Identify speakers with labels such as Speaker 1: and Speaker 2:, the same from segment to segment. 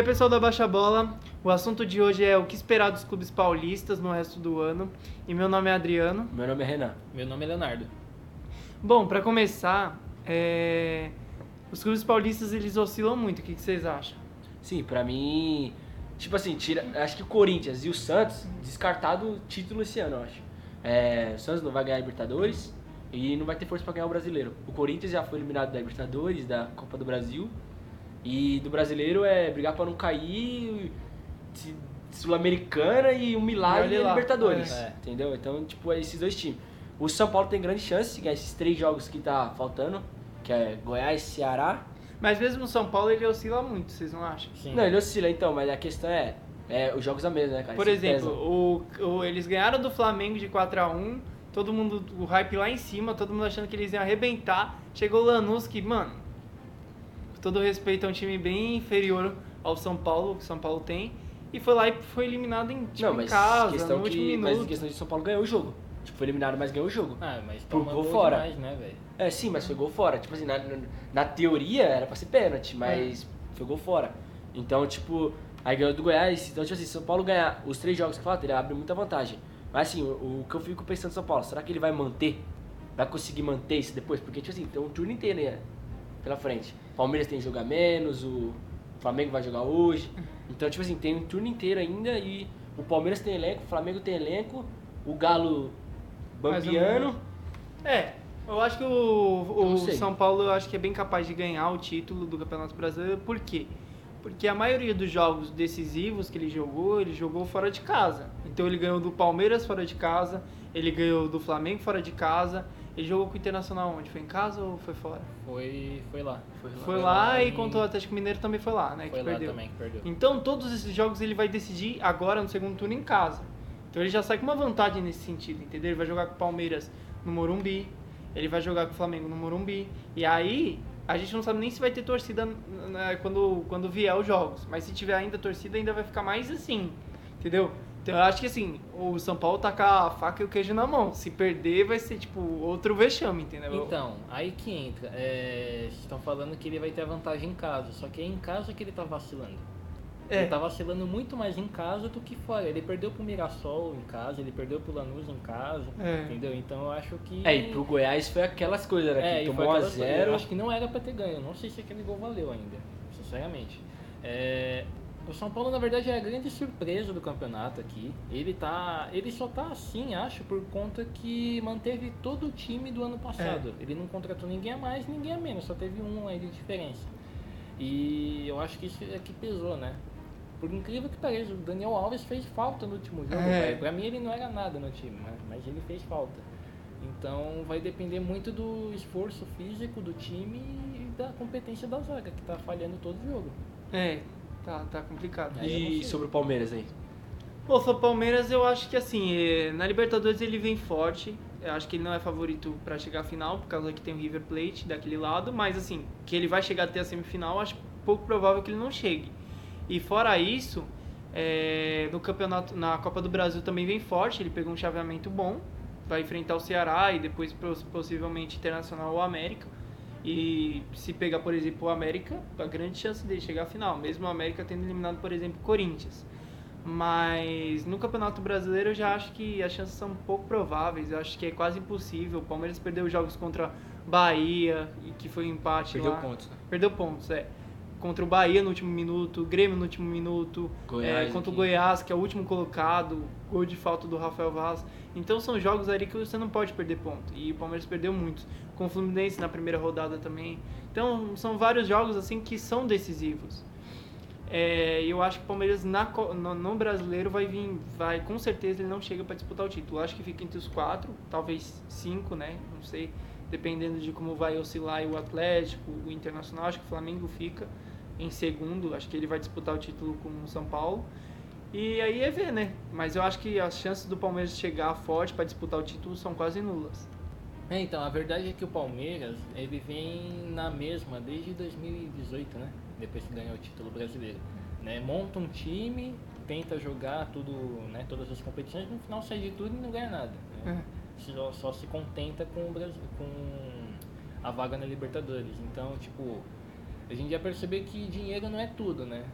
Speaker 1: aí, pessoal da Baixa Bola. O assunto de hoje é o que esperar dos clubes paulistas no resto do ano. E meu nome é Adriano.
Speaker 2: Meu nome é Renan.
Speaker 3: Meu nome é Leonardo.
Speaker 1: Bom, pra começar, é, os clubes paulistas eles oscilam muito. O que que vocês acham?
Speaker 2: Sim, pra mim, tipo assim, tira, acho que o Corinthians e o Santos descartado o título esse ano, eu acho. É, o Santos não vai ganhar a Libertadores e não vai ter força pra ganhar o Brasileiro. O Corinthians já foi eliminado da Libertadores, da Copa do Brasil. E do Brasileiro é brigar pra não cair, Sul-Americana e um milagre e
Speaker 1: lá,
Speaker 2: Libertadores.
Speaker 3: é.
Speaker 2: Entendeu? Então, tipo, é esses dois times. O São Paulo tem grande chance de ganhar esses três jogos que tá faltando, que é Goiás, Ceará
Speaker 1: Mas mesmo o São Paulo ele oscila muito, vocês não acham?
Speaker 3: Sim.
Speaker 2: Não, ele oscila então, mas a questão é, é os jogos a mesma, né, cara?
Speaker 1: Por
Speaker 2: Isso
Speaker 1: exemplo, o, o- eles ganharam do Flamengo de 4x1, todo mundo, o hype lá em cima, todo mundo achando que eles iam arrebentar. Chegou o Lanús, que, mano, com todo respeito, é um time bem inferior ao São Paulo, que o São Paulo tem, e foi lá e foi eliminado em, tipo,
Speaker 2: não,
Speaker 1: em
Speaker 2: mas
Speaker 1: casa,
Speaker 2: questão
Speaker 1: no último
Speaker 2: que, mas
Speaker 1: minuto.
Speaker 2: questão de São Paulo ganhou o jogo. Tipo, foi eliminado, mas ganhou o jogo.
Speaker 3: Ah, mas
Speaker 2: Por gol
Speaker 3: gol
Speaker 2: fora.
Speaker 3: demais, né, velho?
Speaker 2: É, sim, mas foi gol fora. Tipo assim, na, na, teoria era pra ser pênalti, mas foi gol fora. Então, tipo, aí ganhou do Goiás. Então, tipo assim, se São Paulo ganhar os três jogos que faltam, ele abre muita vantagem. Mas assim, o, o que eu fico pensando em São Paulo, será que ele vai manter? Vai conseguir manter isso depois? Porque, tipo assim, tem um turno inteiro né, pela frente. Palmeiras tem jogo a menos, o Flamengo vai jogar hoje. Então, tipo assim, tem um turno inteiro ainda e o Palmeiras tem elenco, o Flamengo tem elenco, o Galo bambiano.
Speaker 1: É, eu acho que o, o. São Paulo eu acho que é bem capaz de ganhar o título do Campeonato Brasileiro. Por quê? Porque a maioria dos jogos decisivos que ele jogou, ele jogou fora de casa. Então ele ganhou do Palmeiras fora de casa, ele ganhou do Flamengo fora de casa. Ele jogou com o Internacional onde? Foi em casa ou foi fora?
Speaker 3: Foi, foi lá.
Speaker 2: Foi lá.
Speaker 1: Foi lá
Speaker 3: lá
Speaker 1: e
Speaker 3: e-
Speaker 1: contra o Atlético Mineiro também foi lá, né?
Speaker 3: Foi
Speaker 1: que
Speaker 3: lá
Speaker 1: perdeu.
Speaker 3: também que perdeu.
Speaker 1: Então todos esses jogos ele vai decidir agora no segundo turno em casa. Então ele já sai com uma vantagem nesse sentido, entendeu? Ele vai jogar com o Palmeiras no Morumbi, ele vai jogar com o Flamengo no Morumbi. E aí a gente não sabe nem se vai ter torcida né, quando, quando vier os jogos. Mas se tiver ainda torcida, ainda vai ficar mais assim, entendeu? Então eu acho que assim, o São Paulo tá com a faca e o queijo na mão. Se perder, vai ser tipo outro vexame, entendeu?
Speaker 3: Então, aí que entra. É, vocês estão falando que ele vai ter a vantagem em casa, só que é em casa que ele tá vacilando.
Speaker 1: É.
Speaker 3: Ele tá vacilando muito mais em casa do que fora. Ele perdeu pro Mirassol em casa, ele perdeu pro Lanús em casa,
Speaker 1: É.
Speaker 3: entendeu? Então eu acho que...
Speaker 2: É, e pro Goiás foi aquelas coisas, né?
Speaker 3: É,
Speaker 2: que tomou a zero.
Speaker 3: Eu acho que não era pra ter ganho. Não sei se aquele gol valeu ainda, sinceramente. É, o São Paulo, na verdade, é a grande surpresa do campeonato aqui. Ele tá. Ele só tá assim, acho, por conta que manteve todo o time do ano passado. Ele não contratou ninguém a mais, ninguém a menos, só teve um aí de diferença. E eu acho que isso é que pesou, né? Por incrível que pareça, o Daniel Alves fez falta no último jogo.
Speaker 1: É.
Speaker 3: Pra mim ele não era nada no time, mas, mas ele fez falta. Então vai depender muito do esforço físico do time e da competência da zaga, que tá falhando todo jogo.
Speaker 1: É, tá, tá complicado.
Speaker 2: E sobre o Palmeiras aí?
Speaker 1: Pô, o Palmeiras eu acho que assim, eh, na Libertadores ele vem forte. Eu acho que ele não é favorito pra chegar à final, por causa que tem o River Plate daquele lado, mas assim, que ele vai chegar até a semifinal, acho pouco provável que ele não chegue. E fora isso, eh, no campeonato, na Copa do Brasil também vem forte, ele pegou um chaveamento bom, vai enfrentar o Ceará e depois pos- possivelmente Internacional ou América. E se pegar, por exemplo, o América, a grande chance dele chegar à final, mesmo o América tendo eliminado, por exemplo, o Corinthians. Mas no Campeonato Brasileiro eu já acho que as chances são pouco prováveis. Eu acho que é quase impossível. O Palmeiras perdeu jogos contra Bahia, e que foi um empate
Speaker 2: Perdeu
Speaker 1: lá.
Speaker 2: pontos, né?
Speaker 1: Perdeu pontos, é. Contra o Bahia no último minuto, Grêmio no último minuto,
Speaker 2: Goiás
Speaker 1: é, contra o. Goiás, que é o último colocado, gol de falta do Rafael Vaz. Então são jogos ali que você não pode perder ponto. E o Palmeiras perdeu muitos. Com o Fluminense na primeira rodada também. Então são vários jogos assim que são decisivos. É, eu acho que o Palmeiras na, no, no brasileiro vai vir, vai com certeza ele não chega para disputar o título. Eu acho que fica entre os quatro, talvez cinco, né? Não sei, dependendo de como vai oscilar o Atlético, o Internacional. Acho que o Flamengo fica em segundo. Acho que ele vai disputar o título com o São Paulo. E aí é ver, né? Mas eu acho que as chances do Palmeiras chegar forte para disputar o título são quase nulas.
Speaker 3: É, então, a verdade é que o Palmeiras, ele vem na mesma desde 2018, né? Depois que ganhou o título brasileiro. Né? Monta um time, tenta jogar tudo, né? todas as competições, no final sai de tudo e não ganha nada. Né? Só, só se contenta com, o Brasil, com a vaga na Libertadores. Então, tipo, a gente já percebeu que dinheiro não é tudo, né?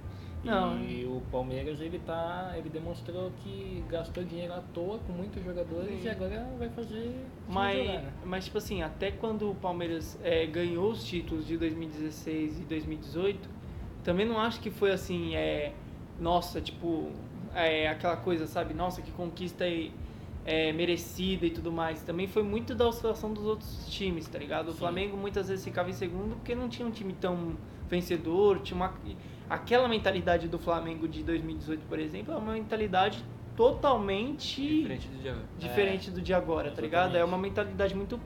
Speaker 1: Não.
Speaker 3: E o Palmeiras ele tá. ele demonstrou que gastou dinheiro à toa com muitos jogadores
Speaker 1: Sim.
Speaker 3: e agora vai fazer
Speaker 1: Mas,
Speaker 3: jogar, né?
Speaker 1: mas, tipo assim, até quando o Palmeiras é, ganhou os títulos de 2016 e 2018, também não acho que foi assim, é, nossa, tipo, é, aquela coisa, sabe? Nossa, que conquista é, é, merecida e tudo mais. Também foi muito da oscilação dos outros times, tá ligado? O
Speaker 3: Sim.
Speaker 1: Flamengo muitas vezes ficava em segundo porque não tinha um time tão vencedor, tinha uma... Aquela mentalidade do Flamengo de 2018, por exemplo, é uma mentalidade totalmente
Speaker 2: Diferente do Diego.
Speaker 1: diferente do de agora, tá ligado? É uma mentalidade muito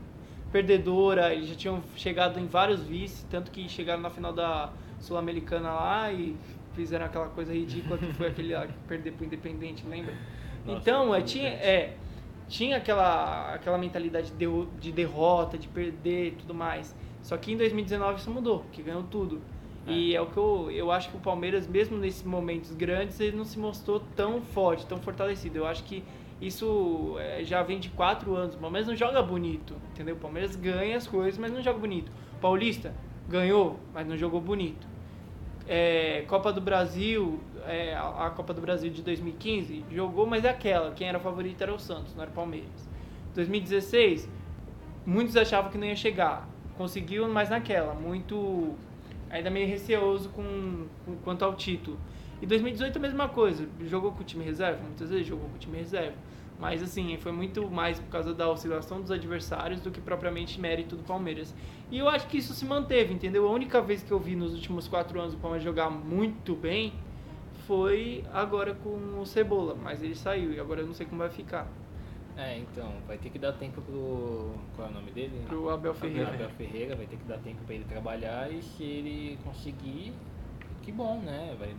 Speaker 1: perdedora, eles já tinham chegado em vários vices, tanto que chegaram na final da Sul-Americana lá e fizeram aquela coisa ridícula que foi aquele lá que perder pro Independente, lembra?
Speaker 3: Nossa,
Speaker 1: então, é, tinha, é, tinha aquela, aquela mentalidade de, de derrota, de perder e tudo mais. Só que em 2019 isso mudou, que ganhou tudo. E é o que eu, eu acho que o Palmeiras, mesmo nesses momentos grandes, ele não se mostrou tão forte, tão fortalecido. Eu acho que isso é, já vem de quatro anos. O Palmeiras não joga bonito, entendeu? O Palmeiras ganha as coisas, mas não joga bonito. Paulista ganhou, mas não jogou bonito. É, Copa do Brasil, é, a Copa do Brasil de 2015, jogou, mas é aquela. Quem era favorito era o Santos, não era o Palmeiras. 2016, muitos achavam que não ia chegar. Conseguiu, mas naquela. Muito. Ainda meio receoso com, com- quanto ao título. E 2018 a mesma coisa. Jogou com o time reserva? Muitas vezes jogou com o time reserva. Mas assim, foi muito mais por causa da oscilação dos adversários do que propriamente mérito do Palmeiras. E eu acho que isso se manteve, entendeu? A única vez que eu vi nos últimos quatro anos o Palmeiras jogar muito bem foi agora com o Cebola. Mas ele saiu e agora eu não sei como vai ficar.
Speaker 3: É, então, vai ter que dar tempo pro. Qual é o nome dele?
Speaker 1: Pro Abel Ferreira.
Speaker 3: Abel Ferreira, vai ter que dar tempo pra ele trabalhar e se ele conseguir, que bom, né? Vai,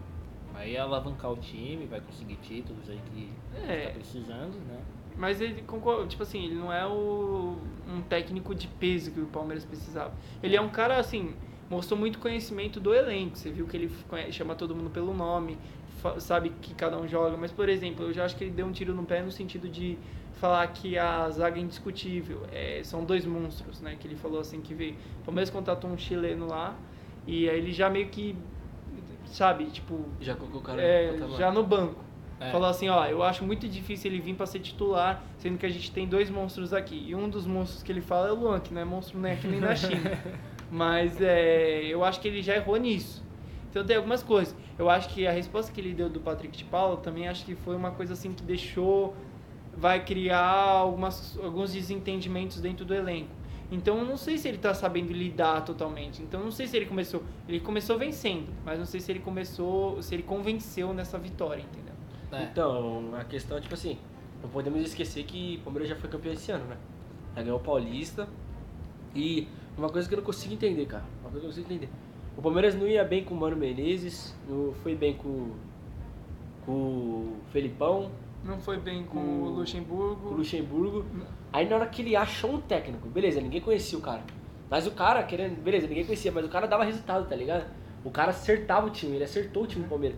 Speaker 3: vai alavancar o time, vai conseguir títulos aí que
Speaker 1: É.
Speaker 3: tá precisando, né?
Speaker 1: Mas ele, concor- tipo assim, ele não é o, um técnico de peso que o Palmeiras precisava. Ele é um cara, assim, mostrou muito conhecimento do elenco. Você viu que ele conhe- chama todo mundo pelo nome, sabe que cada um joga. Mas, por exemplo, eu já acho que ele deu um tiro no pé no sentido de falar que a zaga é indiscutível. É, são dois monstros, né? Que ele falou assim que veio. O Palmeiras contratou um chileno lá e aí ele já meio que, sabe, tipo,
Speaker 2: Já colocou o cara
Speaker 1: é,
Speaker 2: no
Speaker 1: já no banco.
Speaker 3: É.
Speaker 1: Falou assim, ó, eu acho muito difícil ele vir pra ser titular, sendo que a gente tem dois monstros aqui. E um dos monstros que ele fala é o Luan, que não é monstro nem aqui nem na China. Mas é, eu acho que ele já errou nisso. Então tem algumas coisas. Eu acho que a resposta que ele deu do Patrick de Paula também acho que foi uma coisa assim que deixou vai criar algumas, alguns desentendimentos dentro do elenco. Então eu não sei se ele tá sabendo lidar totalmente. Então eu não sei se ele começou, ele começou vencendo, mas não sei se ele começou, se ele convenceu nessa vitória, entendeu?
Speaker 3: É.
Speaker 2: Então, a questão é tipo assim, não podemos esquecer que o Palmeiras já foi campeão esse ano, né? Já ganhou o Paulista. E uma coisa que eu não consigo entender, cara. Uma coisa que eu não consigo entender. O Palmeiras não ia bem com o Mano Menezes, não foi bem com, com o Felipão,
Speaker 1: Não foi bem com
Speaker 2: Com-
Speaker 1: o Luxemburgo.
Speaker 2: com o Luxemburgo. Aí na hora que ele achou um técnico, beleza, ninguém conhecia o cara. Mas o cara, querendo, beleza, ninguém conhecia, mas o cara dava resultado, tá ligado? O cara acertava o time, ele acertou o time do Palmeiras.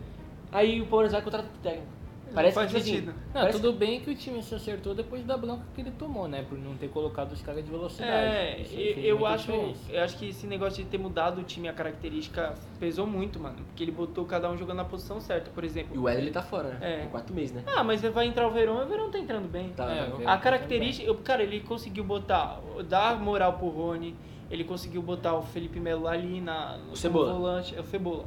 Speaker 2: Aí o Palmeiras vai contratar o técnico. Parece
Speaker 1: faz
Speaker 2: que tipo assim,
Speaker 1: sentido.
Speaker 3: Não,
Speaker 2: parece-
Speaker 3: tudo bem que o time se acertou depois da bronca que ele tomou, né? Por não ter colocado os caras de velocidade.
Speaker 1: É,
Speaker 3: Isso
Speaker 1: eu, acho,
Speaker 3: diferença.
Speaker 1: eu acho que esse negócio de ter mudado o time, a característica, pesou muito, mano. Porque ele botou cada um jogando na posição certa, por exemplo.
Speaker 2: E o Wesley tá fora, né?
Speaker 1: É.
Speaker 2: Por quatro meses, né?
Speaker 1: Ah, mas vai entrar o Verão e o Verão tá entrando bem.
Speaker 2: Tá,
Speaker 3: É, o
Speaker 1: A característica, eu- cara, ele conseguiu botar, dar moral pro Rony, ele conseguiu botar o Felipe Melo ali na, no
Speaker 2: O Cebola.
Speaker 1: volante, é o Cebola,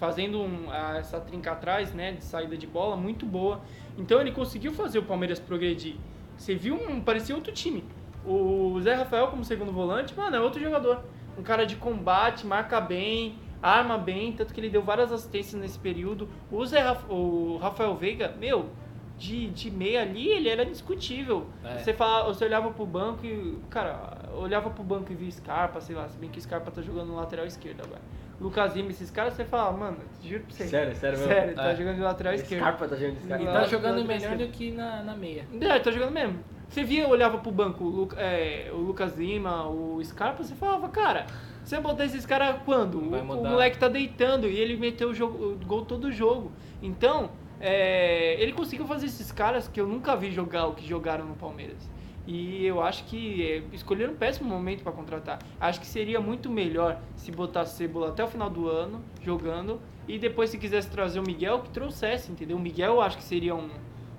Speaker 1: fazendo um- essa trinca atrás, né, de saída de bola muito boa. Então ele conseguiu fazer o Palmeiras progredir. Você viu, um, parecia outro time. O Zé Rafael como segundo volante, mano, é outro jogador. Um cara de combate, marca bem, arma bem, tanto que ele deu várias assistências nesse período. O, Zé o Rafael Veiga, meu, de, de meia ali, ele era indiscutível.
Speaker 3: É.
Speaker 1: Você, fala, você olhava pro banco e. Cara, olhava pro banco e via Scarpa, sei lá, se bem que o Scarpa tá jogando no lateral esquerdo agora. Lucas Lima, esses caras, você fala, mano, juro pra você.
Speaker 2: Sério, sério mesmo?
Speaker 1: Sério, tá
Speaker 3: É.
Speaker 1: jogando de lateral esquerdo.
Speaker 2: Scarpa tá jogando esse cara.
Speaker 3: E tá jogando melhor do que na, na meia.
Speaker 1: É, tá jogando mesmo. Você via, olhava pro banco o, Lu- é, o Lucas Lima, o Scarpa, você falava, cara, você vai botar esses caras quando? O, o moleque tá deitando e ele meteu o, jogo, o gol todo jogo. Então, é, ele conseguiu fazer esses caras que eu nunca vi jogar o que jogaram no Palmeiras. E eu acho que é, escolheram um péssimo momento para contratar. Acho que seria muito melhor se botasse Cebola até o final do ano, jogando, e depois se quisesse trazer o Miguel, que trouxesse, entendeu? O Miguel eu acho que seria um,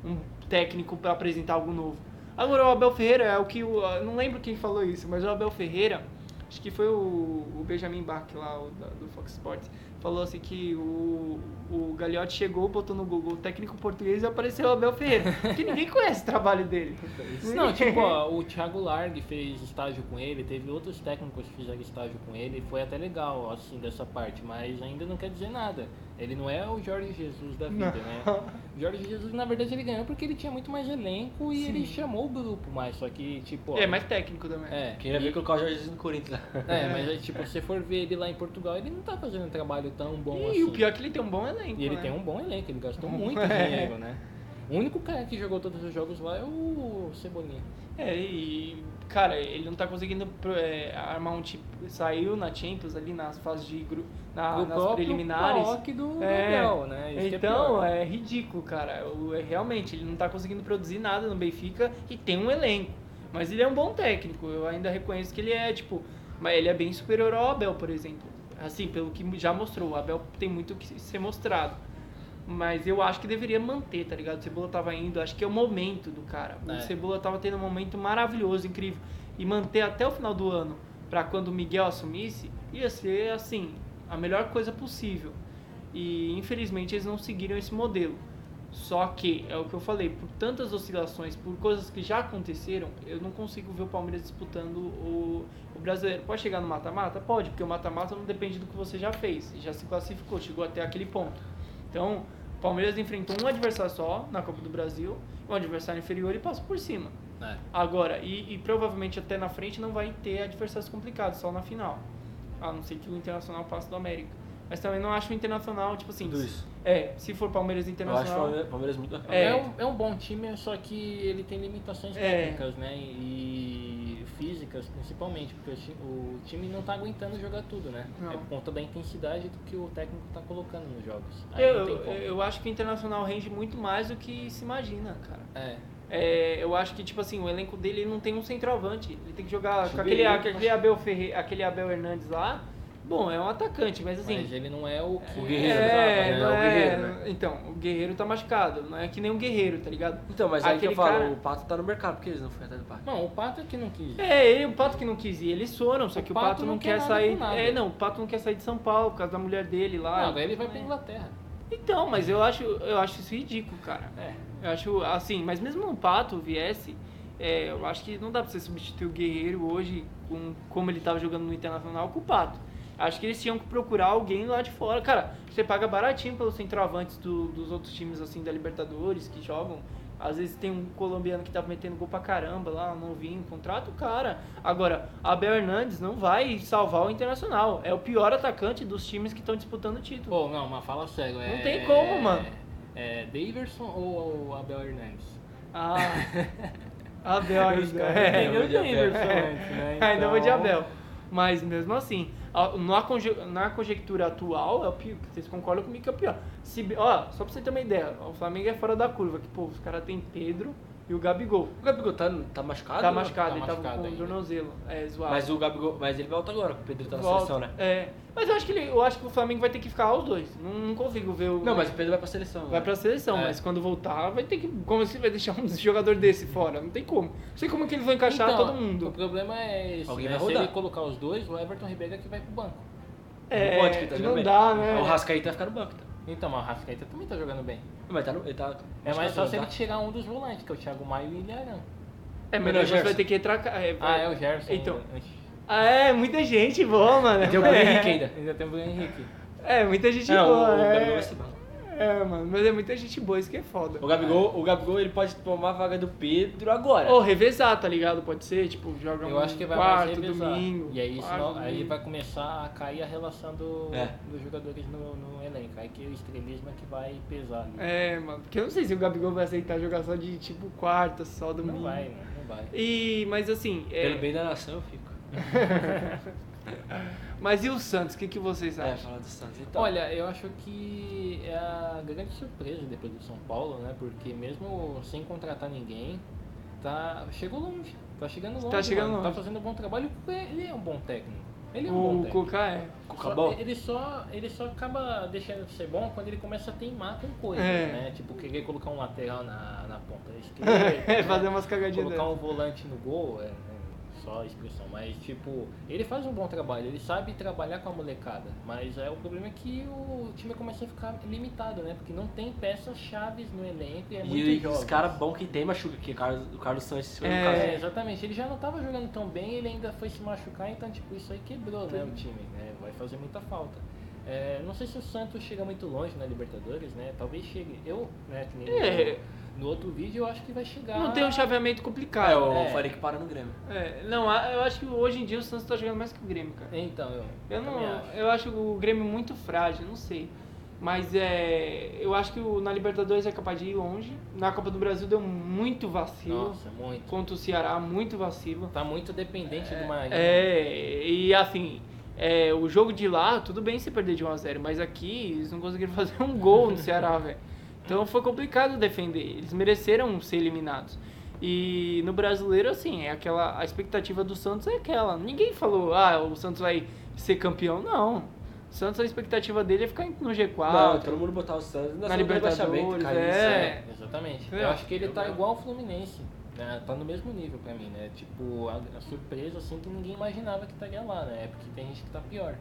Speaker 1: um técnico para apresentar algo novo. Agora o Abel Ferreira é o que eu não lembro quem falou isso, mas o Abel Ferreira, acho que foi o, o Benjamin Bach lá o, da, do Fox Sports, falou assim que o, o Gagliotti chegou, botou no Google técnico português e apareceu o Abel Ferreira, que ninguém conhece o trabalho dele.
Speaker 3: Não, tipo, ó, o Thiago Largue fez estágio com ele, teve outros técnicos que fizeram estágio com ele, foi até legal, assim, dessa parte, mas ainda não quer dizer nada. Ele não é o Jorge Jesus da vida, né? O Jorge Jesus, na verdade, ele ganhou porque ele tinha muito mais elenco e
Speaker 1: Sim.
Speaker 3: ele chamou o grupo mais, só que, tipo... ó,
Speaker 1: É mais técnico também.
Speaker 3: É,
Speaker 2: Queria ver colocar o Jorge Jesus no Corinthians.
Speaker 3: é, mas aí, tipo, se você for ver ele lá em Portugal, ele não tá fazendo um trabalho tão bom
Speaker 1: E
Speaker 3: assim.
Speaker 1: o pior é que ele tem um bom elenco.
Speaker 3: E ele
Speaker 1: né?
Speaker 3: tem um bom elenco, ele gastou muito
Speaker 1: É.
Speaker 3: dinheiro, né? O único cara que jogou todos os jogos lá é o Cebolinha.
Speaker 1: É, e, cara, ele não tá conseguindo é, armar um tipo. Saiu na Champions ali nas fases de grupo. Na, nas preliminares.
Speaker 3: Do
Speaker 1: É,
Speaker 3: Gabriel, né? Isso é
Speaker 1: Então,
Speaker 3: pior.
Speaker 1: é, ridículo, cara. O- é, realmente, ele não tá conseguindo produzir nada no Benfica e tem um elenco. Mas ele é um bom técnico. Eu ainda reconheço que ele é, tipo. Mas ele é bem superior ao Abel, por exemplo. Assim, pelo que já mostrou. O Abel tem muito o que ser mostrado. Mas eu acho que deveria manter, tá ligado? O Cebola tava indo, acho que é o momento do cara. O
Speaker 3: É.
Speaker 1: Cebola tava tendo um momento maravilhoso, incrível. E manter até o final do ano, pra quando o Miguel assumisse, ia ser, assim, a melhor coisa possível. E infelizmente eles não seguiram esse modelo. Só que, é o que eu falei, por tantas oscilações, por coisas que já aconteceram, eu não consigo ver o Palmeiras disputando o, o brasileiro. Pode chegar no mata-mata? Pode, porque o mata-mata não depende do que você já fez. Já se classificou, chegou até aquele ponto. Então, o Palmeiras enfrentou um adversário só na Copa do Brasil, um adversário inferior e passou por cima.
Speaker 3: É.
Speaker 1: Agora, e, e provavelmente até na frente não vai ter adversários complicados, só na final. A não ser que o Internacional passe do América. Mas também não acho o Internacional, tipo assim.
Speaker 2: Tudo isso.
Speaker 1: É, se for Palmeiras e
Speaker 2: Eu acho o
Speaker 1: Internacional.
Speaker 2: Palmeiras- muito
Speaker 1: É.
Speaker 3: É, um, é um bom time, só que ele tem limitações
Speaker 1: É.
Speaker 3: técnicas, né? E físicas, principalmente, porque o ti- o time não tá aguentando jogar tudo, né?
Speaker 1: Não.
Speaker 3: É por conta da intensidade do que o técnico tá colocando nos jogos. Aí
Speaker 1: Eu, eu, acho que o Internacional rende muito mais do que se imagina, cara.
Speaker 3: É.
Speaker 1: É, eu acho que, tipo assim, o elenco dele ele não tem um centroavante. Ele tem que jogar
Speaker 2: Acho
Speaker 1: com aquele,
Speaker 2: que ele-
Speaker 1: aquele, Abel Ferre, aquele Abel Hernandes lá. Bom, é um atacante, mas assim.
Speaker 3: Mas ele não é o que
Speaker 2: O Guerreiro,
Speaker 1: é,
Speaker 2: né?
Speaker 1: não
Speaker 2: É o
Speaker 1: é-
Speaker 2: Guerreiro, né?
Speaker 1: Então, o Guerreiro tá machucado. Não é que nem um Guerreiro, tá ligado?
Speaker 2: Então, mas aí que eu falo,
Speaker 1: cara-
Speaker 2: o Pato tá no mercado, por que eles não foram atrás do Pato?
Speaker 3: Não, o Pato é que não quis.
Speaker 1: É, ele, o Pato que não quis ir, eles foram, só
Speaker 3: O
Speaker 1: que o
Speaker 3: Pato
Speaker 1: Pato não,
Speaker 3: não
Speaker 1: quer
Speaker 3: quer
Speaker 1: sair. É, não, o Pato não quer sair de São Paulo por causa da mulher dele lá.
Speaker 3: Não, agora ele vai pra Inglaterra.
Speaker 1: Então, mas eu acho, eu acho isso ridículo, cara.
Speaker 3: É.
Speaker 1: Eu acho assim, mas mesmo no Pato viesse, é, eu acho que não dá pra você substituir o Guerreiro hoje com como ele tava jogando no Internacional com o Pato. Acho que eles tinham que procurar alguém lá de fora. Cara, você paga baratinho pelos centroavantes do- dos outros times assim da Libertadores que jogam. Às vezes tem um colombiano que tá metendo gol pra caramba lá, novinho, contrata o cara. Agora, Abel Hernandes não vai salvar o Internacional. É o pior atacante dos times que estão disputando o título.
Speaker 3: Pô, não, mas fala sério.
Speaker 1: Não
Speaker 3: é-
Speaker 1: tem como, mano.
Speaker 3: É Daverson ou Abel Hernandes?
Speaker 1: Ah, Abel ainda. É,
Speaker 2: eu.
Speaker 3: Daverson né?
Speaker 1: Ainda vou de
Speaker 3: Então-
Speaker 1: Abel. Mas mesmo assim, na, conje- na conjectura atual, é o pior. Vocês concordam comigo que é o pior. Se, ó, só pra você ter uma ideia, o Flamengo é fora da curva. Que, pô, os caras tem Pedro e o Gabigol.
Speaker 2: O Gabigol tá, tá machucado?
Speaker 1: Tá
Speaker 2: né?
Speaker 1: machucado,
Speaker 3: tá
Speaker 1: ele tava
Speaker 3: machucado
Speaker 1: com o
Speaker 3: ainda.
Speaker 1: tornozelo. É, zoado.
Speaker 2: Mas o Gabigol, mas ele volta agora, porque o Pedro tá na
Speaker 1: Volta.
Speaker 2: seleção, né?
Speaker 1: É. Mas eu acho que ele, eu acho que o Flamengo vai ter que ficar os dois. Não, não consigo ver o.
Speaker 2: Não, mas o Pedro vai pra seleção.
Speaker 1: Vai
Speaker 2: né?
Speaker 1: pra seleção,
Speaker 3: É.
Speaker 1: mas quando voltar vai ter que. Como você vai deixar um jogador desse fora? Não tem como. Não sei como que eles vão encaixar
Speaker 3: Então,
Speaker 1: todo mundo.
Speaker 3: O problema é esse,
Speaker 2: Alguém
Speaker 3: né?
Speaker 2: vai
Speaker 3: Se
Speaker 2: rodar.
Speaker 3: ele colocar os dois, o Everton Ribeiro é que vai pro banco.
Speaker 1: É,
Speaker 2: não pode, que ele tá
Speaker 1: não
Speaker 2: jogando bem.
Speaker 1: dá, né?
Speaker 2: O Rascaíta vai ficar no banco, tá?
Speaker 3: Então, mas o Rascaeta também tá jogando bem.
Speaker 2: Mas tá no, ele tá...
Speaker 3: É mais só se ele
Speaker 2: tá?
Speaker 3: tirar um dos volantes, que é o Thiago Maio e o Ilharão.
Speaker 1: É, mas
Speaker 2: Não,
Speaker 1: você vai ter que entrar. É,
Speaker 3: Ah, é o Gerson.
Speaker 1: Então. Ah, é, muita gente boa, mano.
Speaker 2: Tem o Bruno
Speaker 1: é.
Speaker 2: Henrique ainda.
Speaker 3: Ainda tem o Bruno Henrique.
Speaker 1: É, muita gente
Speaker 2: Não,
Speaker 1: boa.
Speaker 2: o, o
Speaker 1: é.
Speaker 2: Gabigol vai ser banco.
Speaker 1: É, mano, mas é muita gente boa, isso que é foda.
Speaker 2: O Gabigol, o Gabigol ele pode tomar a vaga do Pedro agora.
Speaker 1: Ou revezar, tá ligado? Pode ser, tipo, joga
Speaker 3: Eu
Speaker 1: um
Speaker 3: acho que vai
Speaker 1: quarto,
Speaker 3: mais revezar.
Speaker 1: domingo.
Speaker 3: E aí,
Speaker 1: quarto,
Speaker 3: senão, aí
Speaker 1: domingo.
Speaker 3: vai começar a cair a relação do,
Speaker 2: É.
Speaker 3: dos jogadores no, no elenco. Aí que o estrelismo é que vai pesar. ali.
Speaker 1: É, mano, porque eu não sei se o Gabigol vai aceitar jogar só de, tipo, quarta, só domingo.
Speaker 3: Não vai, né? não vai.
Speaker 1: E, mas assim, é,
Speaker 2: Pelo bem da nação eu fico.
Speaker 1: mas e o Santos, o que, que vocês
Speaker 2: É,
Speaker 1: acham?
Speaker 2: falar do Santos. Então,
Speaker 3: Olha, eu acho que é a grande surpresa depois do São Paulo, né? Porque mesmo sem contratar ninguém, tá, chegou longe. Tá chegando longe.
Speaker 1: Tá chegando
Speaker 3: mano. Tá
Speaker 1: longe.
Speaker 3: fazendo um bom trabalho porque ele é um bom técnico. Ele é um
Speaker 1: O
Speaker 3: bom técnico.
Speaker 1: Cuca é.
Speaker 2: Cuca
Speaker 3: Só-
Speaker 2: bom.
Speaker 3: ele, só, ele só acaba deixando de ser bom quando ele começa a teimar com coisas,
Speaker 1: É.
Speaker 3: né? Tipo, querer colocar um lateral na, na ponta esquerda.
Speaker 1: É, fazer umas cagadinhas
Speaker 3: Colocar
Speaker 1: dessas.
Speaker 3: um volante no gol, é, é só a expressão. Mas, tipo, ele faz um bom trabalho, ele sabe trabalhar com a molecada. Mas é, o problema é que o time começa a ficar limitado, né? Porque não tem peças chaves no elenco e é muito
Speaker 2: E os caras bons que tem machuca o Carlos, o Carlos Santos foi
Speaker 1: É.
Speaker 2: no caso.
Speaker 3: É, exatamente. Ele já não estava jogando tão bem, ele ainda foi se machucar, então tipo, isso aí quebrou né, o time, né? Vai fazer muita falta. É, não sei se o Santos chega muito longe na Libertadores, né? Talvez chegue. Eu, né, que nem
Speaker 1: É.
Speaker 3: no outro vídeo, eu acho que vai chegar.
Speaker 1: Não tem um chaveamento complicado.
Speaker 2: eu
Speaker 3: É.
Speaker 2: falei que para no Grêmio.
Speaker 1: É, não, eu acho que hoje em dia o Santos tá jogando mais que o Grêmio, cara.
Speaker 3: Então, eu,
Speaker 1: Eu não,
Speaker 3: acho.
Speaker 1: eu acho o Grêmio muito frágil, não sei. Mas é, eu acho que o, na Libertadores é capaz de ir longe. Na Copa do Brasil deu muito vacilo.
Speaker 3: Nossa, muito.
Speaker 1: Contra o Ceará, muito vacilo.
Speaker 3: Tá muito dependente do Marinho.
Speaker 1: É, e assim, é, o jogo de lá, tudo bem se perder de 1x0, mas aqui eles não conseguiram fazer um gol no Ceará, velho. Então foi complicado defender. Eles mereceram ser eliminados. E no brasileiro, assim, é aquela. A expectativa do Santos é aquela. Ninguém falou, ah, o Santos vai ser campeão. Não. O Santos, a expectativa dele é ficar no G4.
Speaker 2: Não, todo mundo botar o Santos
Speaker 1: Na Libertadores,
Speaker 2: cara, isso
Speaker 1: é.
Speaker 3: É, exatamente.
Speaker 1: É.
Speaker 3: Eu acho que ele tá igual ao Fluminense. Né? Tá no mesmo nível pra mim, né? Tipo, a, a surpresa assim que ninguém imaginava que estaria lá, né? Porque tem gente que tá pior.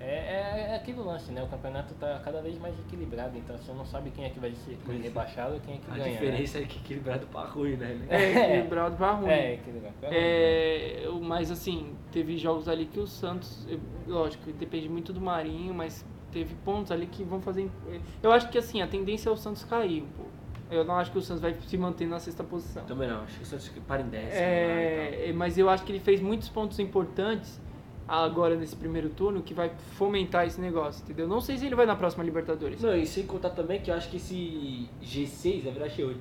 Speaker 3: É, é, é aquele lance, né? O campeonato tá cada vez mais equilibrado, então você não sabe quem é que vai ser rebaixado e quem é que
Speaker 2: A
Speaker 3: ganha.
Speaker 2: diferença é que equilibrado pra ruim, né?
Speaker 1: É, equilibrado pra ruim.
Speaker 3: Né? É, equilibrado. pra ruim, né?
Speaker 1: É, mas assim, teve jogos ali que o Santos, lógico, depende muito do Marinho, mas teve pontos ali que vão fazer. Eu acho que assim, a tendência é o Santos cair um pouco. Eu não acho que o Santos vai se manter na sexta posição.
Speaker 2: Também não, acho que o Santos para em décimo. lá e
Speaker 1: É, mas eu acho que ele fez muitos pontos importantes agora nesse primeiro turno que vai fomentar esse negócio, entendeu? Não sei se ele vai na próxima Libertadores.
Speaker 2: Não, e sem contar também que eu acho que esse G6 vai virar G8.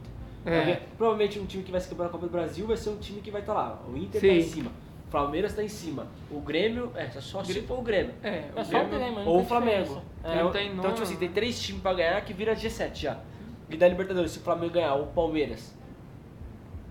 Speaker 1: É.
Speaker 2: Porque provavelmente um time que vai se quebrar na Copa do Brasil vai ser um time que vai estar lá. O Inter
Speaker 1: Sim.
Speaker 2: tá em cima. O Palmeiras tá em cima. O Grêmio, é, só se for o Grêmio.
Speaker 1: É,
Speaker 3: É só o Grêmio, a única
Speaker 2: Ou o Flamengo. É,
Speaker 3: É,
Speaker 1: Grêmio tá
Speaker 2: então, tipo assim, tem três times pra ganhar que vira G7 já. E da Libertadores, se o Flamengo ganhar, ou o Palmeiras,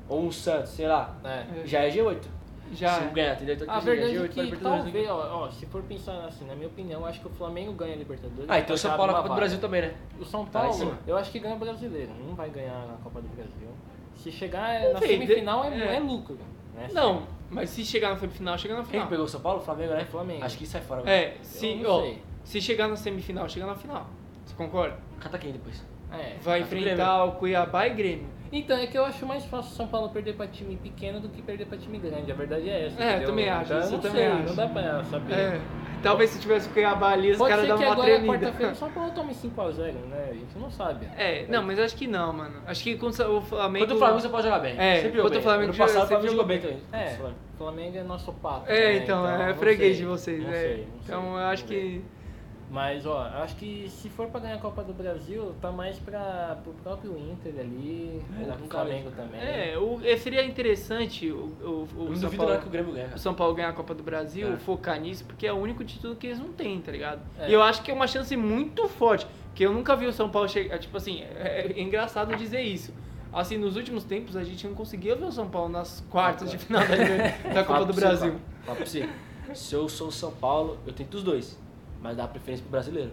Speaker 2: ou o Santos, sei lá,
Speaker 3: é.
Speaker 2: já é G8.
Speaker 1: Já.
Speaker 2: Se não ganhar, entendeu? Então,
Speaker 3: A verdade é
Speaker 2: G8 pra
Speaker 3: que
Speaker 2: Libertadores.
Speaker 3: talvez, ó, ó, se for pensar assim, na minha opinião, acho que o Flamengo ganha a Libertadores.
Speaker 2: Ah, então o São Paulo na
Speaker 3: uma
Speaker 2: Copa do. Brasil também, né?
Speaker 3: O São
Speaker 2: Tá
Speaker 3: Paulo, eu acho que ganha o brasileiro, não vai ganhar na Copa do Brasil. Se chegar na semifinal é,
Speaker 1: é.
Speaker 3: é lucro. Né?
Speaker 1: Não, mas se chegar na semifinal, chega na
Speaker 2: Quem
Speaker 1: final.
Speaker 2: que pegou o São Paulo? O Flamengo, né?
Speaker 3: É Flamengo.
Speaker 2: Acho que sai fora.
Speaker 1: É, se, ó, se chegar na semifinal, chega na final. Você concorda?
Speaker 2: Cata quem depois?
Speaker 3: É.
Speaker 1: Vai enfrentar o Cuiabá e Grêmio.
Speaker 3: Então, é que eu acho mais fácil o São Paulo perder pra time pequeno do que perder pra time grande. A verdade é essa.
Speaker 1: É, eu
Speaker 3: entendeu?
Speaker 1: também acho,
Speaker 3: Então,
Speaker 1: isso eu
Speaker 3: não
Speaker 1: também
Speaker 3: sei,
Speaker 1: acho.
Speaker 3: Não dá pra saber.
Speaker 1: É. Talvez se tivesse o Cuiabá ali, os
Speaker 3: Pode
Speaker 1: caras davam
Speaker 3: que
Speaker 1: uma
Speaker 3: agora,
Speaker 1: tremida.
Speaker 3: quarta-feira, o São Paulo tome 5x0, né? A gente não sabe.
Speaker 1: É, não, mas acho que não, mano. Acho que com o Flamengo.
Speaker 2: Contra o Flamengo você pode jogar bem.
Speaker 1: É,
Speaker 2: Sempre
Speaker 1: contra o
Speaker 2: bem.
Speaker 1: Flamengo
Speaker 2: Ano passado o Flamengo
Speaker 1: jogou
Speaker 2: jogou bem também.
Speaker 3: É, o Flamengo é nosso pato.
Speaker 1: É,
Speaker 3: né?
Speaker 1: então, é
Speaker 3: não
Speaker 1: freguês de vocês.
Speaker 3: Não
Speaker 1: é.
Speaker 3: sei, não sei,
Speaker 1: então eu acho que.
Speaker 3: Mas, ó, acho que se for pra ganhar a Copa do Brasil, tá mais pra, pro próprio Inter ali,
Speaker 2: É, cara
Speaker 3: Flamengo também.
Speaker 1: É, o, é, seria interessante o, o, o São Paulo.
Speaker 2: que o Grêmio ganha.
Speaker 1: o São Paulo ganhar a Copa do Brasil,
Speaker 2: É.
Speaker 1: focar nisso, porque é o único título que eles não têm, tá ligado?
Speaker 3: É.
Speaker 1: E eu acho que é uma chance muito forte, porque eu nunca vi o São Paulo chegar, tipo assim, é, é engraçado dizer isso. Assim, nos últimos tempos a gente não conseguia ver o São Paulo nas quartas de final da, da Copa do Brasil.
Speaker 2: Fala fala pra você. Se eu sou o São Paulo, eu tento os dois. Mas dá preferência pro brasileiro.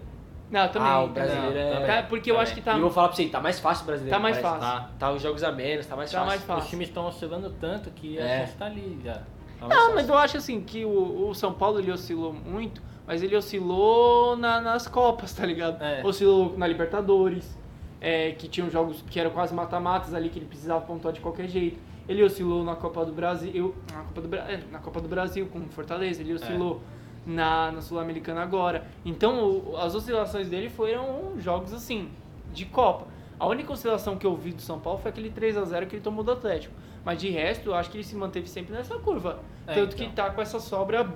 Speaker 1: Não, também.
Speaker 2: Ah, o brasileiro
Speaker 1: não,
Speaker 2: é-
Speaker 1: tá, porque eu
Speaker 3: também.
Speaker 1: acho que tá,
Speaker 2: E eu vou falar pra você, tá mais fácil o brasileiro.
Speaker 1: Tá mais
Speaker 2: parece.
Speaker 1: fácil.
Speaker 2: Tá, tá os jogos a menos, tá mais
Speaker 1: Tá
Speaker 2: fácil.
Speaker 1: mais fácil.
Speaker 3: Os times estão oscilando tanto que
Speaker 2: É.
Speaker 3: a chance tá ali já.
Speaker 2: Tá
Speaker 1: Não, mas eu acho assim que o, o São Paulo ele oscilou muito, mas ele oscilou na- nas Copas, tá ligado?
Speaker 3: É.
Speaker 1: Oscilou na Libertadores, é, que tinham jogos que eram quase mata-matas ali, que ele precisava pontuar de qualquer jeito. Ele oscilou na Copa do Brasil, na Copa do, Bra- é, na Copa do Brasil com o Fortaleza, ele oscilou na, na Sul-Americana agora. Então o- as oscilações dele foram jogos assim, de Copa. A única oscilação que eu vi do São Paulo foi aquele 3 a 0 que ele tomou do Atlético. Mas de resto, eu acho que ele se manteve sempre nessa curva.
Speaker 3: É,
Speaker 1: Tanto
Speaker 3: então.
Speaker 1: que tá com essa sobra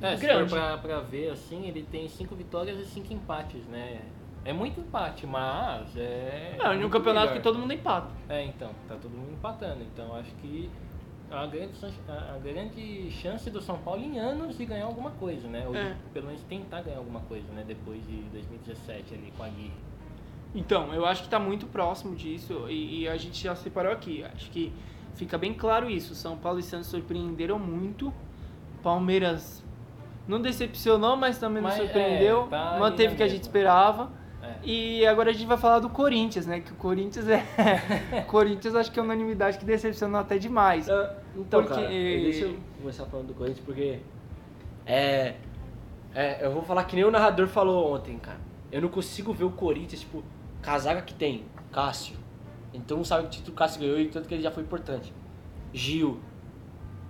Speaker 3: É, se
Speaker 1: grande.
Speaker 3: for pra, pra ver assim, ele tem cinco vitórias e cinco empates, né? É muito empate, mas é.
Speaker 1: É, um
Speaker 3: muito
Speaker 1: campeonato
Speaker 3: melhor.
Speaker 1: que todo mundo empata.
Speaker 3: É, então, tá todo mundo empatando. Então acho que a grande, a grande chance do São Paulo em anos de ganhar alguma coisa, né? Ou
Speaker 1: É.
Speaker 3: pelo menos tentar ganhar alguma coisa, né? Depois de 2017 ali com a Gui.
Speaker 1: Então, eu acho que tá muito próximo disso e, e a gente já separou aqui. Acho que fica bem claro isso. São Paulo e Santos surpreenderam muito. Palmeiras não decepcionou, mas também não
Speaker 3: Mas,
Speaker 1: surpreendeu.
Speaker 3: é, tá
Speaker 1: manteve o que a gente esperava.
Speaker 3: É.
Speaker 1: E agora a gente vai falar do Corinthians, né? Que o Corinthians é. o Corinthians acho que é unanimidade que decepcionou até demais.
Speaker 2: Ah, Então,
Speaker 1: Porque-
Speaker 2: cara, deixa eu começar falando do Corinthians, porque é, é, eu vou falar que nem o narrador falou ontem, cara. Eu não consigo ver o Corinthians, tipo, casaca que tem, Cássio. Então não sabe que título o Cássio ganhou e tanto que ele já foi importante. Gil,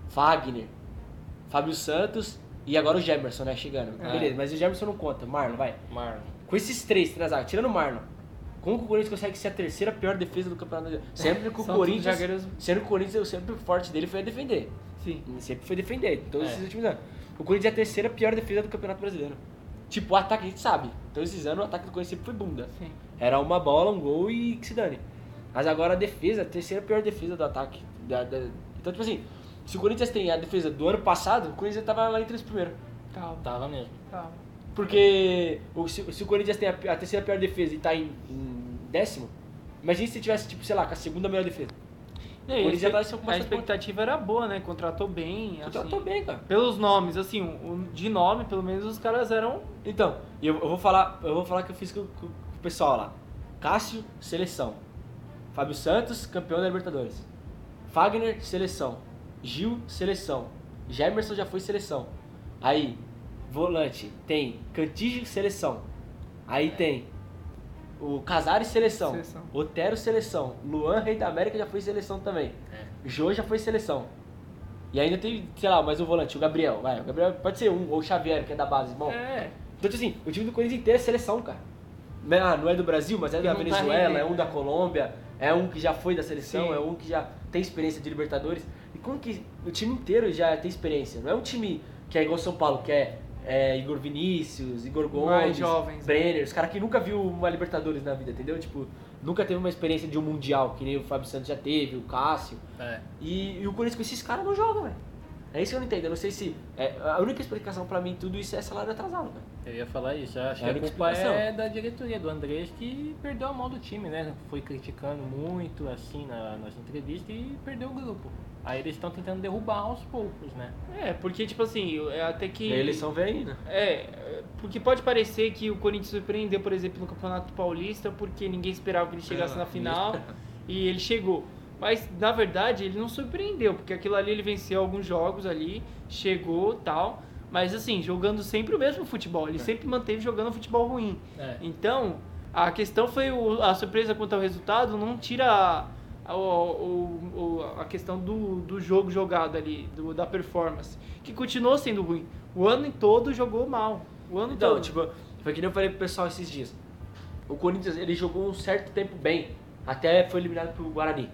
Speaker 2: Fagner, Fábio Santos e agora o Gemerson, né, chegando.
Speaker 1: É.
Speaker 2: Beleza, mas o Gemerson não conta, Marlon, vai.
Speaker 3: Marlon.
Speaker 2: Com esses três na zaga, tirando o Marlon, como que o Corinthians consegue ser a terceira pior defesa do campeonato brasileiro? Sempre que o Corinthians. Sendo que o Corinthians, sempre o forte dele foi a defender.
Speaker 1: Sim.
Speaker 2: Sempre foi defender, todos
Speaker 3: É.
Speaker 2: esses últimos anos. O Corinthians é a terceira pior defesa do Campeonato Brasileiro. Tipo, o ataque a gente sabe. Então esses anos o ataque do Corinthians sempre foi bunda.
Speaker 1: Sim.
Speaker 2: Era uma bola, um gol e que se dane. Mas agora a defesa, a terceira pior defesa do ataque. Da- da- Então, tipo assim, se o Corinthians tem a defesa do ano passado, o Corinthians tava lá entre os primeiros.
Speaker 1: Calma,
Speaker 3: Tava mesmo.
Speaker 1: calma.
Speaker 2: Porque o- se, se o Corinthians tem a, a terceira pior defesa e tá em, em décimo, imagina se tivesse, tipo, sei lá, com a segunda melhor defesa.
Speaker 1: E aí,
Speaker 2: Corinthians
Speaker 1: a
Speaker 2: tá com
Speaker 1: a
Speaker 2: bastante
Speaker 1: expectativa era boa, né? Contratou bem.
Speaker 2: Contratou
Speaker 1: assim.
Speaker 2: bem, cara.
Speaker 1: Pelos nomes, assim, o- o- de nome, pelo menos os caras eram.
Speaker 2: Então, eu, eu vou falar, eu vou falar que eu fiz com, com o pessoal lá. Cássio, seleção. Fábio Santos, campeão da Libertadores. Fagner, seleção. Gil, seleção. Gemerson já foi seleção. Aí, volante, tem Cantígio, seleção. Aí tem o Casares, seleção.
Speaker 1: Seleção.
Speaker 2: Otero, seleção. Luan, Rei da América, já foi seleção também. Jô já foi seleção. E ainda tem, sei lá, mais um volante, o Gabriel. Vai, o Gabriel pode ser um, ou o Xavier, que é da base. Bom,
Speaker 1: É.
Speaker 2: então, tipo assim, o time do Corinthians inteiro é seleção, cara. É- ah, não é do Brasil, mas é da
Speaker 1: tá
Speaker 2: Venezuela, é
Speaker 1: rendendo,
Speaker 2: um da? Colômbia, é um que já foi da seleção,
Speaker 1: Sim.
Speaker 2: é um que já tem experiência de Libertadores. E como que o time inteiro já tem experiência? Não é um time que é igual São Paulo, que é, é Igor Vinícius, Igor Gomes,
Speaker 1: jovens, né?
Speaker 2: Brenner, os caras que nunca viu uma Libertadores na vida, entendeu? Tipo, nunca teve uma experiência de um Mundial, que nem o Fábio Santos já teve, o Cássio.
Speaker 3: É.
Speaker 2: E, e o Corinthians com esses caras não joga, velho. É isso que eu não entendo. Eu não sei se. é, a única explicação pra mim tudo isso é salário atrasado, velho.
Speaker 3: Eu ia falar isso. Eu acho
Speaker 2: É a
Speaker 3: que a culpa é da diretoria do Andrés que perdeu a mão do time, né? Foi criticando muito assim na, nas entrevistas e perdeu o grupo. Aí eles estão tentando derrubar aos poucos, né?
Speaker 1: É, porque, tipo assim, é até que.
Speaker 2: E a eleição vem aí, né?
Speaker 1: É, porque pode parecer que o Corinthians surpreendeu, por exemplo, no Campeonato Paulista, porque ninguém esperava que ele chegasse
Speaker 2: É,
Speaker 1: na final e ele chegou. Mas na verdade ele não surpreendeu, porque aquilo ali ele venceu alguns jogos ali, chegou tal, mas assim, jogando sempre o mesmo futebol, ele sempre manteve jogando futebol ruim.
Speaker 3: É.
Speaker 1: Então, a questão foi o- a surpresa quanto ao resultado, não tira a, a- o- o- a questão do, do jogo jogado ali, do- da performance, que continuou sendo ruim. O ano todo jogou mal. O ano
Speaker 2: Então,
Speaker 1: todo.
Speaker 2: tipo, foi que nem eu falei pro pessoal esses dias. O Corinthians, ele jogou um certo tempo bem, até foi eliminado pro Guarani.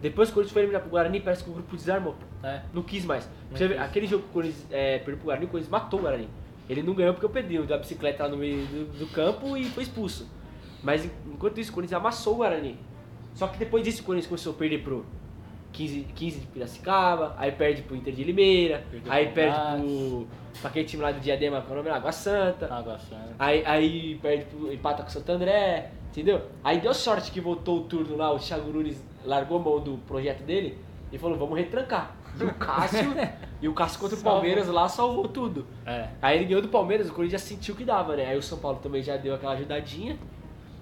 Speaker 2: Depois que o Corinthians foi eliminado pro Guarani, parece que o grupo desarmou.
Speaker 3: É.
Speaker 2: Não quis mais. Você vê, aquele jogo que o Corinthians é, perdeu pro Guarani, o Corinthians matou o Guarani. Ele não ganhou porque o Pedrinho deu a bicicleta lá no meio do, do campo e foi expulso. Mas en- enquanto isso, o Corinthians amassou o Guarani. Só que depois disso, o Corinthians começou a perder pro 15, 15 de Piracicaba, aí perde pro Inter de Limeira,
Speaker 3: Perdeu
Speaker 2: aí
Speaker 3: pro
Speaker 2: perde
Speaker 3: Brás.
Speaker 2: pro, pra aquele time lá do Diadema, qual é o nome? Água Santa.
Speaker 3: Água Santa.
Speaker 2: Aí, aí perde pro, empata com o Santo André, entendeu? Aí deu sorte que voltou o turno lá, o Thiago Nunes largou a mão do projeto dele e falou, vamos retrancar. E o Cássio, e o Cássio contra o
Speaker 1: Salvou.
Speaker 2: Palmeiras lá salvou tudo.
Speaker 3: É.
Speaker 2: Aí ele ganhou do Palmeiras, o Corinthians já sentiu que dava, né? Aí o São Paulo também já deu aquela ajudadinha.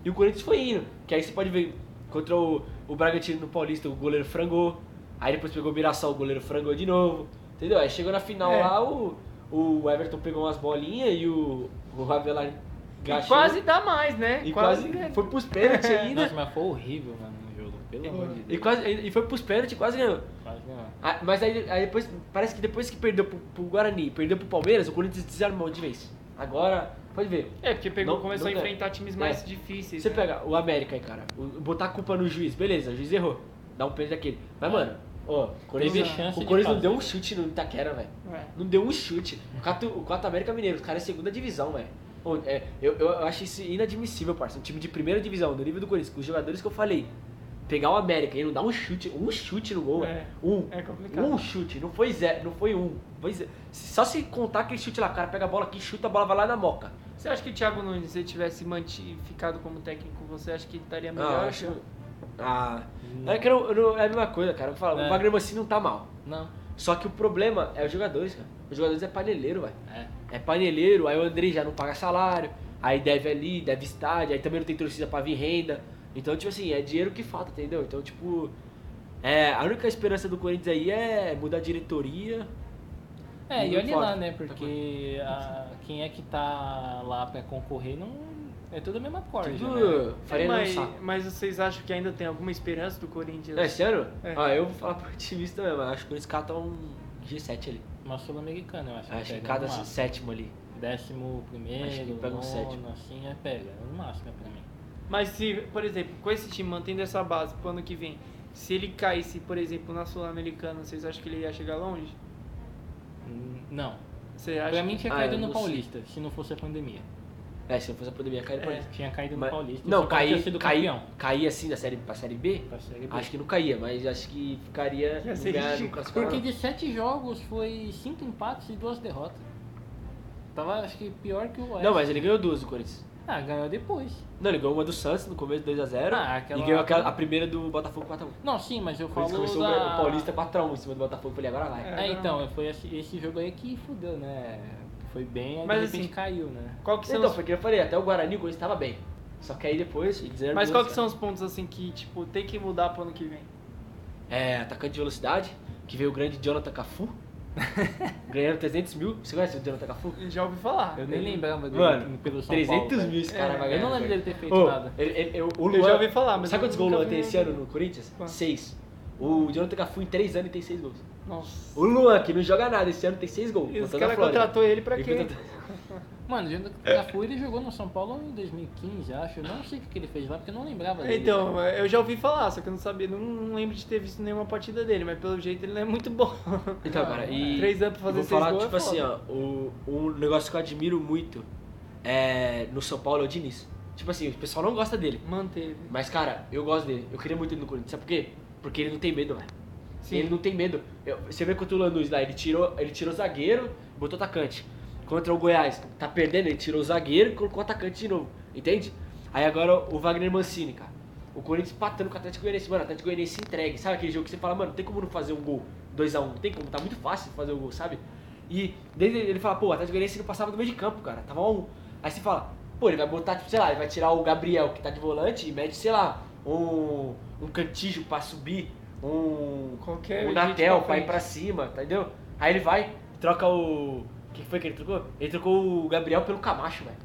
Speaker 2: E o Corinthians foi indo. Que aí você pode ver, contra o, o Bragantino no Paulista, o goleiro frangou. Aí depois pegou o Mirassol, o goleiro frangou de novo. Entendeu? Aí chegou na final
Speaker 1: É.
Speaker 2: lá, o, o Everton pegou umas bolinhas e o, o Ravelar
Speaker 1: E
Speaker 2: gachou.
Speaker 1: quase dá mais, né?
Speaker 2: E quase, foi pros pênaltis ainda.
Speaker 3: Nossa, mas foi horrível, mano, no jogo. Pelo amor de
Speaker 2: E,
Speaker 3: Deus.
Speaker 2: quase, e foi pros pênaltis e quase ganhou.
Speaker 3: Quase não.
Speaker 2: Ah, mas aí, aí depois, parece que depois que perdeu pro, pro Guarani, perdeu pro Palmeiras, o Corinthians desarmou de vez. Agora, pode ver.
Speaker 1: É, porque pegou,
Speaker 2: Não-
Speaker 1: começou
Speaker 2: não
Speaker 1: a enfrentar times mais
Speaker 2: É.
Speaker 1: difíceis.
Speaker 2: Você
Speaker 1: né?
Speaker 2: pega o América aí, cara, o- botar a culpa no juiz, beleza, o juiz errou. Dá um pênalti daquele. Mas,
Speaker 3: É.
Speaker 2: mano, ó, o Corinthians,
Speaker 3: Teve chance
Speaker 2: o Corinthians não deu um chute no Itaquera, velho.
Speaker 1: É.
Speaker 2: Não deu um chute. O Quatro, o Quatro América Mineiro, os caras é segunda divisão, velho. É, eu, eu acho isso inadmissível, parça. Um time de primeira divisão, do nível do Corinthians, com os jogadores que eu falei. Pegar o América e não dar um chute, um chute no gol,
Speaker 1: É.
Speaker 2: Um.
Speaker 1: É complicado.
Speaker 2: Um chute, não foi zero, não foi um. Foi zero. Só se contar aquele chute lá, o cara pega a bola aqui, chuta, a bola vai lá na moca.
Speaker 1: Você acha que o Thiago Nunes, se ele tivesse ficado como técnico, você acha que ele estaria melhor?
Speaker 2: eu acho, Ah, é que eu não- eu não- é a mesma coisa, cara. Eu falo,
Speaker 3: É.
Speaker 2: O Wagner Mancini não tá mal.
Speaker 3: Não.
Speaker 2: Só que o problema é os jogadores, cara. Os jogadores é paneleiro, velho.
Speaker 3: É.
Speaker 2: É paneleiro, aí o André já não paga salário, aí deve ali, deve estádio, aí também não tem torcida pra vir renda. Então, tipo assim, é dinheiro que falta, entendeu? Então, tipo, é, a única esperança do Corinthians aí é mudar a diretoria.
Speaker 3: É, e olha lá, né? Porque a- quem é que tá lá pra concorrer não. É tudo a mesma corda.
Speaker 2: Tudo
Speaker 3: Né?
Speaker 2: faria no
Speaker 1: mas, mas vocês acham que ainda tem alguma esperança do Corinthians?
Speaker 2: É, ano?
Speaker 1: É.
Speaker 2: Ah, eu vou falar pro otimista mesmo, acho que o Corinthians cata um G7 ali.
Speaker 3: Uma sul-americana, eu acho.
Speaker 2: Acho que
Speaker 3: pega
Speaker 2: cada sétimo ali.
Speaker 3: Décimo primeiro,
Speaker 2: Acho que pega um
Speaker 3: nono,
Speaker 2: sétimo.
Speaker 3: assim, é pega. No máximo é pra mim.
Speaker 1: Mas se, por exemplo, com esse time mantendo essa base pro ano que vem, se ele caísse, por exemplo, na Sul-Americana, vocês acham que ele ia chegar longe?
Speaker 3: Não.
Speaker 1: Você acha
Speaker 3: Pra mim tinha
Speaker 2: Ah,
Speaker 3: caído
Speaker 2: eu
Speaker 3: no. Paulista, se não fosse a pandemia.
Speaker 2: É, se não fosse a pandemia, pra
Speaker 1: É.
Speaker 2: ele.
Speaker 3: Tinha caído no
Speaker 2: Mas-
Speaker 3: Paulista.
Speaker 2: Não,
Speaker 3: tinha
Speaker 2: cair,
Speaker 3: sido
Speaker 2: cair,
Speaker 3: campeão.
Speaker 2: assim da série, pra série B?
Speaker 3: Pra Série B.
Speaker 2: Acho que não caía, mas acho que ficaria
Speaker 1: Ia
Speaker 2: no
Speaker 1: ser
Speaker 2: lugar no
Speaker 1: ridículo.
Speaker 3: Porque de sete jogos foi cinco empates e duas derrotas. Tava, acho que pior que o Oeste.
Speaker 2: Não, mas ele ganhou duas do Corinthians.
Speaker 3: Ah, ganhou depois.
Speaker 2: Não, ele ganhou uma do Santos no começo 2x0
Speaker 3: Ah, aquela-
Speaker 2: e ganhou aquela, a primeira do Botafogo 4x1.
Speaker 3: Não, sim, mas eu
Speaker 2: Por
Speaker 3: falo
Speaker 2: isso começou
Speaker 3: da...
Speaker 2: o Paulista 4x1 em cima do Botafogo. Eu Falei, agora vai.
Speaker 1: É.
Speaker 3: É, então, foi esse, esse jogo aí que fudeu, né? Foi bem, aí
Speaker 1: Mas
Speaker 3: de repente
Speaker 1: assim,
Speaker 3: caiu, né?
Speaker 1: Qual que são
Speaker 2: Então,
Speaker 1: os...
Speaker 2: foi o que eu falei, até o Guarani o Corinthians estava bem. Só que aí depois, e desandou,
Speaker 1: Mas qual que são os pontos assim que, tipo, tem que mudar pro ano que vem?
Speaker 2: É, atacante de velocidade, que veio o grande Jonathan Cafu. ganhando 300 mil. Você conhece o Jonathan Cafu?
Speaker 1: Já ouvi falar.
Speaker 3: Eu nem lembrava dele
Speaker 2: Mano,
Speaker 3: pelo São
Speaker 2: 300
Speaker 3: Paulo,
Speaker 2: mil esse cara
Speaker 1: É,
Speaker 2: vai
Speaker 3: Eu
Speaker 2: ganhar.
Speaker 3: não lembro dele ter feito
Speaker 2: Ô,
Speaker 3: nada.
Speaker 2: ele- ele- eu- o
Speaker 1: Eu
Speaker 2: Luan-
Speaker 1: já ouvi falar, mas
Speaker 2: Sabe
Speaker 1: eu
Speaker 2: quantos gols o Luan tem esse
Speaker 1: ele.
Speaker 2: ano no Corinthians?
Speaker 1: Quanto?
Speaker 2: Seis. O Jonathan Cafu em 3 anos tem 6 gols.
Speaker 1: Nossa.
Speaker 2: O Luan, que não joga nada, esse ano tem 6 gols.
Speaker 1: E os caras contratou ele pra
Speaker 2: Ele
Speaker 1: quê?
Speaker 2: contratou-
Speaker 3: Mano, o Jonathan Cafu ele jogou no São Paulo em 2015, acho. Eu não sei o que ele fez lá, porque eu não lembrava dele.
Speaker 1: Então, eu já ouvi falar, só que eu não sabia, não, não lembro de ter visto nenhuma partida dele, mas pelo jeito ele não é muito bom.
Speaker 2: Então, cara, e.
Speaker 1: Três anos pra fazer
Speaker 2: vou
Speaker 1: seis
Speaker 2: falar,
Speaker 1: gols é
Speaker 2: tipo assim,
Speaker 1: foda.
Speaker 2: ó, o, um negócio que eu admiro muito é, no São Paulo é o Diniz. Tipo assim, o pessoal não gosta dele.
Speaker 1: Manteve.
Speaker 2: Mas, cara, eu gosto dele. Eu queria muito ele no Corinthians. Sabe por quê? Porque ele não tem medo, velho.
Speaker 1: Sim.
Speaker 2: Ele não tem medo. Eu- você vê contra o Lanús lá, ele tirou, ele tirou zagueiro botou atacante. Contra o Goiás, tá perdendo, ele tirou o zagueiro e colocou atacante de novo. Entende? Aí agora o Wagner Mancini, cara. O Corinthians empatando com o Atlético Goianiense. Mano, o Atlético Goianiense se entregue. Sabe aquele jogo que você fala, mano, não tem como não fazer um gol 2x1. Não tem como, tá muito fácil fazer o gol, sabe? E desde ele fala, pô, o Atlético Goianiense não passava do meio de campo, cara. Tava 1 Aí você fala, pô, ele vai botar, tipo, sei lá, ele vai tirar o Gabriel, que tá de volante, e mete, sei lá, um, um cantijo pra subir, um,
Speaker 1: Qualquer
Speaker 2: um Natel
Speaker 1: pra
Speaker 2: pra ir pra cima, entendeu? Aí ele vai, troca o. O que foi que ele trocou? Ele trocou o Gabriel pelo Camacho, velho.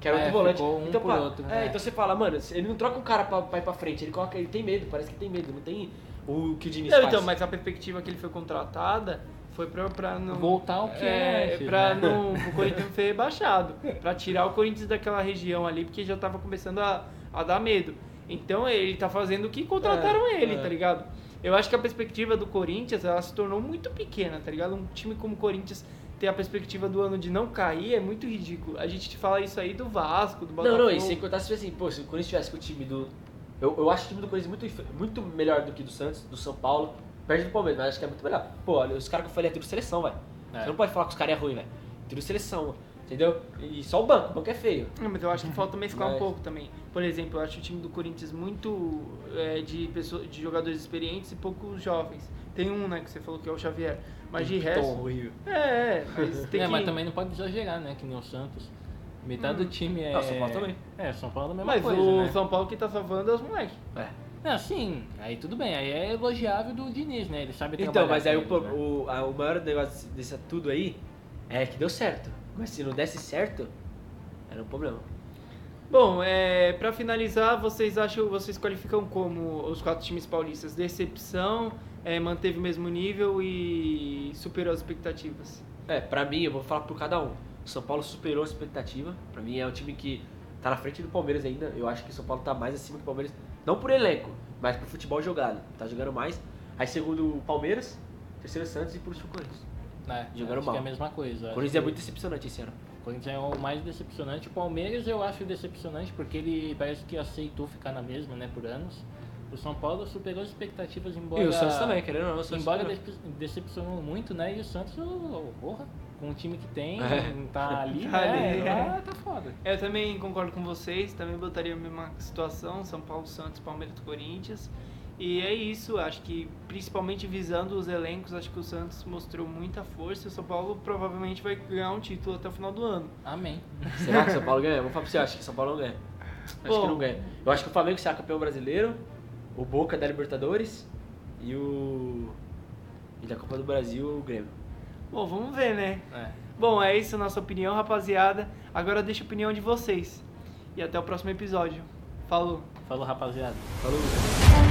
Speaker 2: Que era
Speaker 3: É,
Speaker 2: outro volante.
Speaker 3: um
Speaker 2: então,
Speaker 3: por
Speaker 2: pá,
Speaker 3: outro,
Speaker 2: é,
Speaker 3: é.
Speaker 2: então você fala, mano, ele não troca um cara pra, pra ir pra frente, ele coloca, ele tem medo, parece que tem medo, não tem o que o Diniz
Speaker 1: Não,
Speaker 2: faz.
Speaker 1: então, mas a perspectiva que ele foi contratada foi pra, pra não.
Speaker 3: Voltar ao que
Speaker 1: é,
Speaker 3: é antes,
Speaker 1: pra
Speaker 3: né?
Speaker 1: não, o Corinthians não ser rebaixado. Pra tirar o Corinthians daquela região ali, porque já tava começando a, a dar medo. Então ele tá fazendo o que contrataram
Speaker 2: É,
Speaker 1: ele,
Speaker 2: é.
Speaker 1: tá ligado? Eu acho que a perspectiva do Corinthians, ela se tornou muito pequena, tá ligado? Um time como o Corinthians ter a perspectiva do ano de não cair é muito ridículo. A gente fala isso aí do Vasco, do
Speaker 2: Não,
Speaker 1: Botafogo.
Speaker 2: não, e sem contar se assim, pô, se o Corinthians tivesse com o time do. Eu, eu acho o time do Corinthians muito, muito melhor do que do Santos, do São Paulo, perto do Palmeiras, mas acho que é muito melhor. Pô, olha, os caras que eu falei é tudo seleção, velho.
Speaker 3: É.
Speaker 2: Você não pode falar que os caras é ruim, velho. Tudo seleção, entendeu? E só o banco, o banco é feio.
Speaker 1: Não, mas eu acho que falta mesclar um
Speaker 2: Mas-
Speaker 1: pouco também. Por exemplo, eu acho o time do Corinthians muito é, de, pessoas, de jogadores experientes e poucos jovens. Tem um, né, que você falou que é o Xavier. Mas de resto.
Speaker 2: horrível.
Speaker 1: É, é, mas tem
Speaker 3: é,
Speaker 1: que.
Speaker 3: mas também não pode exagerar, né? Que nem o Santos. Metade
Speaker 1: Hum.
Speaker 3: do time é.
Speaker 2: Não, São Paulo também.
Speaker 3: É, São Paulo é a mesma
Speaker 1: Mas
Speaker 3: coisa.
Speaker 1: o
Speaker 3: né?
Speaker 1: São Paulo que tá salvando é os moleques.
Speaker 2: É.
Speaker 3: Não, sim, aí tudo bem, aí é elogiável do Diniz, né? Ele sabe
Speaker 2: Então,
Speaker 3: trabalhar
Speaker 2: mas aí o,
Speaker 3: com eles,
Speaker 2: pro-
Speaker 3: né?
Speaker 2: o, a- o maior negócio desse tudo aí é que deu certo. Mas se não desse certo, era um problema.
Speaker 1: Bom, é, para finalizar, vocês acham, vocês qualificam como os quatro times paulistas? Decepção, é, manteve o mesmo nível e superou as expectativas.
Speaker 2: É, pra mim, eu vou falar por cada um. O São Paulo superou a expectativa. Pra mim é um time que tá na frente do Palmeiras ainda. Eu acho que o São Paulo tá mais acima do Palmeiras. Não por elenco, mas por futebol jogado. Tá jogando mais. Aí segundo o Palmeiras, terceiro Santos e por Corinthians.
Speaker 3: É,
Speaker 2: jogaram
Speaker 3: acho
Speaker 2: mal.
Speaker 3: que é a mesma coisa.
Speaker 2: O Corinthians é
Speaker 3: que
Speaker 2: muito decepcionante esse ano.
Speaker 3: O Corinthians é o mais decepcionante. O Palmeiras eu acho decepcionante porque ele parece que aceitou ficar na mesma, né, por anos. O São Paulo superou as expectativas, embora.
Speaker 2: E o Santos também, querendo ou não, o Santos
Speaker 3: Embora
Speaker 2: superou.
Speaker 3: dece- decepcionou muito, né? E o Santos, oh, porra, com o time que tem,
Speaker 2: É.
Speaker 3: tá ali,
Speaker 1: Tá
Speaker 3: né?
Speaker 1: ali,
Speaker 3: tá, tá foda.
Speaker 1: Eu também concordo com vocês, também botaria a mesma situação, São Paulo, Santos, Palmeiras e Corinthians. E é isso, acho que principalmente visando os elencos, acho que o Santos mostrou muita força e o São Paulo provavelmente vai ganhar um título até o final do ano.
Speaker 3: Amém.
Speaker 2: Será que São Paulo ganha? Vamos falar pra você, eu acho que São Paulo não ganha. Acho
Speaker 1: Bom.
Speaker 2: que não ganha. Eu acho que o Flamengo será campeão brasileiro, o Boca da Libertadores e o. E da Copa do Brasil o Grêmio.
Speaker 1: Bom, vamos ver, né?
Speaker 3: É.
Speaker 1: Bom, é isso a nossa opinião, rapaziada. Agora deixa a opinião de vocês. E até o próximo episódio. Falou!
Speaker 3: Falou, rapaziada.
Speaker 2: Falou!